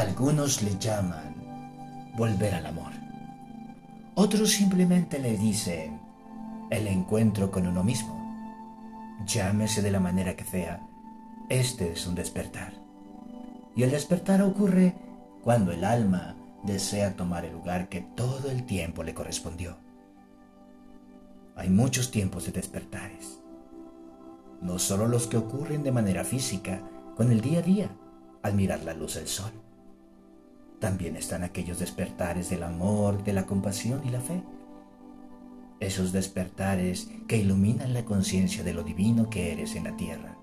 Algunos le llaman volver al amor. Otros simplemente le dicen el encuentro con uno mismo. Llámese de la manera que sea, este es un despertar. Y el despertar ocurre cuando el alma desea tomar el lugar que todo el tiempo le correspondió. Hay muchos tiempos de despertares, no solo los que ocurren de manera física, con el día a día, al mirar la luz del sol. También están aquellos despertares del amor, de la compasión y la fe. Esos despertares que iluminan la conciencia de lo divino que eres en la tierra.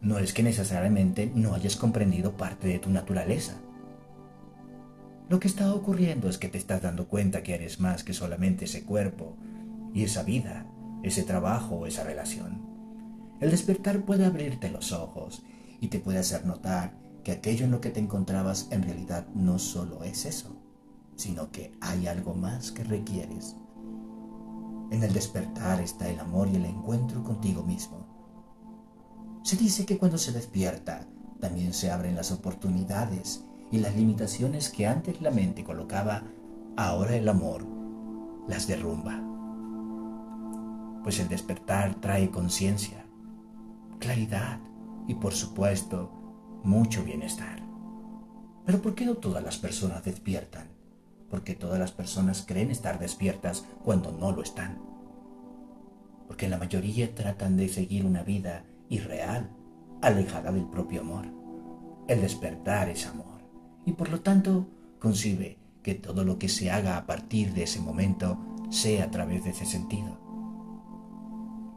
No es que necesariamente no hayas comprendido parte de tu naturaleza. Lo que está ocurriendo es que te estás dando cuenta que eres más que solamente ese cuerpo y esa vida, ese trabajo o esa relación. El despertar puede abrirte los ojos y te puede hacer notar que aquello en lo que te encontrabas en realidad no solo es eso, sino que hay algo más que requieres. En el despertar está el amor y el encuentro contigo mismo. Se dice que cuando se despierta, también se abren las oportunidades y las limitaciones que antes la mente colocaba, ahora el amor las derrumba. Pues el despertar trae conciencia, claridad y por supuesto mucho bienestar. Pero ¿por qué no todas las personas despiertan? Porque todas las personas creen estar despiertas cuando no lo están. Porque la mayoría tratan de seguir una vida irreal, alejada del propio amor. El despertar es amor y por lo tanto concibe que todo lo que se haga a partir de ese momento sea a través de ese sentido.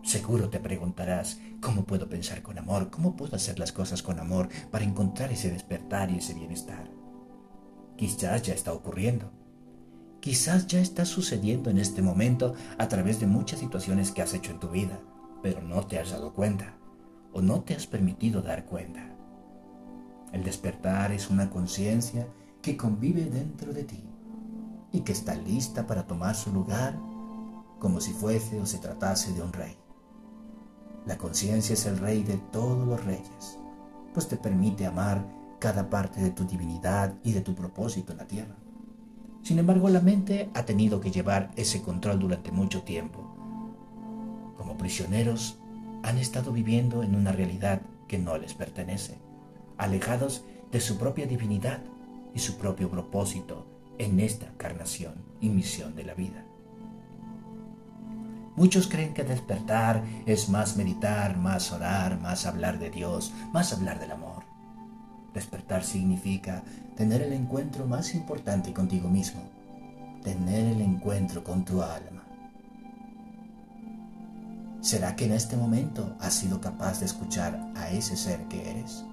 Seguro te preguntarás, ¿cómo puedo pensar con amor? ¿Cómo puedo hacer las cosas con amor para encontrar ese despertar y ese bienestar? Quizás ya está ocurriendo. Quizás ya está sucediendo en este momento a través de muchas situaciones que has hecho en tu vida, pero no te has dado cuenta o no te has permitido dar cuenta. El despertar es una conciencia que convive dentro de ti y que está lista para tomar su lugar como si fuese o se tratase de un rey. La conciencia es el rey de todos los reyes, pues te permite amar cada parte de tu divinidad y de tu propósito en la tierra. Sin embargo, la mente ha tenido que llevar ese control durante mucho tiempo. Como prisioneros han estado viviendo en una realidad que no les pertenece, alejados de su propia divinidad y su propio propósito en esta encarnación y misión de la vida. Muchos creen que despertar es más meditar, más orar, más hablar de Dios, más hablar del amor. Despertar significa tener el encuentro más importante contigo mismo, tener el encuentro con tu alma. ¿Será que en este momento has sido capaz de escuchar a ese ser que eres?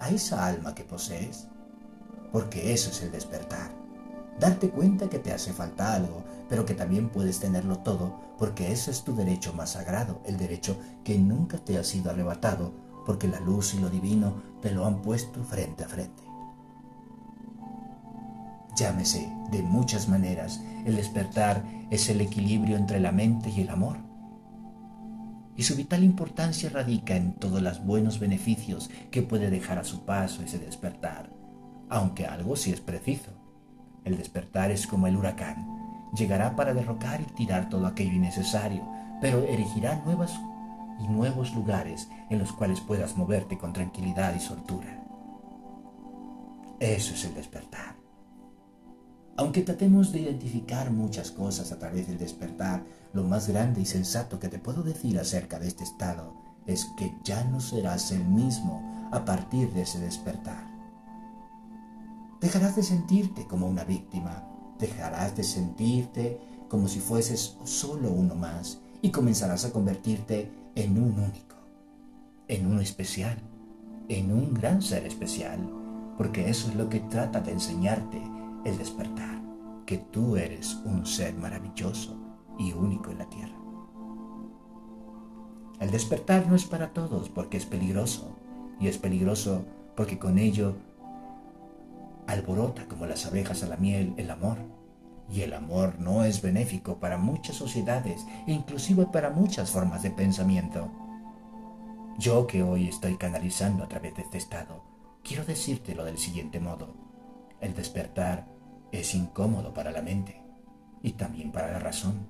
¿A esa alma que posees? Porque eso es el despertar. Darte cuenta que te hace falta algo, pero que también puedes tenerlo todo, porque ese es tu derecho más sagrado, el derecho que nunca te ha sido arrebatado, porque la luz y lo divino te lo han puesto frente a frente. Llámese de muchas maneras, el despertar es el equilibrio entre la mente y el amor y su vital importancia radica en todos los buenos beneficios que puede dejar a su paso ese despertar, aunque algo sí es preciso. El despertar es como el huracán, llegará para derrocar y tirar todo aquello innecesario, pero erigirá nuevas y nuevos lugares en los cuales puedas moverte con tranquilidad y soltura. Eso es el despertar. Aunque tratemos de identificar muchas cosas a través del despertar, lo más grande y sensato que te puedo decir acerca de este estado es que ya no serás el mismo a partir de ese despertar. Dejarás de sentirte como una víctima, dejarás de sentirte como si fueses solo uno más y comenzarás a convertirte en un único, en uno especial, en un gran ser especial, porque eso es lo que trata de enseñarte el despertar, que tú eres un ser maravilloso y único en la tierra. El despertar no es para todos porque es peligroso, y es peligroso porque con ello alborota como las abejas a la miel el amor. Y el amor no es benéfico para muchas sociedades inclusive para muchas formas de pensamiento. Yo que hoy estoy canalizando a través de este estado, quiero decírtelo del siguiente modo. El despertar es incómodo para la mente y también para la razón,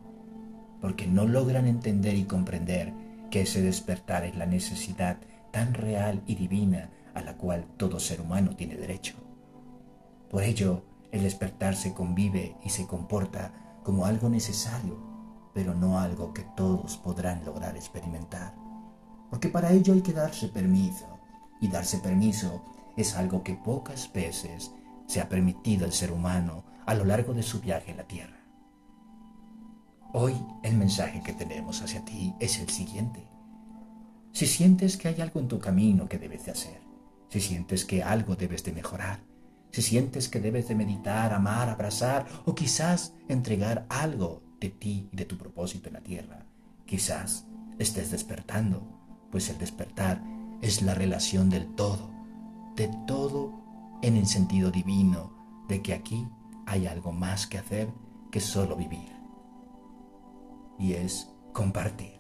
porque no logran entender y comprender que ese despertar es la necesidad tan real y divina a la cual todo ser humano tiene derecho. Por ello, el despertar se convive y se comporta como algo necesario, pero no algo que todos podrán lograr experimentar. Porque para ello hay que darse permiso, y darse permiso es algo que pocas veces se ha permitido al ser humano a lo largo de su viaje en la Tierra. Hoy el mensaje que tenemos hacia ti es el siguiente. Si sientes que hay algo en tu camino que debes de hacer, si sientes que algo debes de mejorar, si sientes que debes de meditar, amar, abrazar o quizás entregar algo de ti y de tu propósito en la tierra, quizás estés despertando, pues el despertar es la relación del todo, de todo en el sentido divino de que aquí hay algo más que hacer que solo vivir. Y es compartir.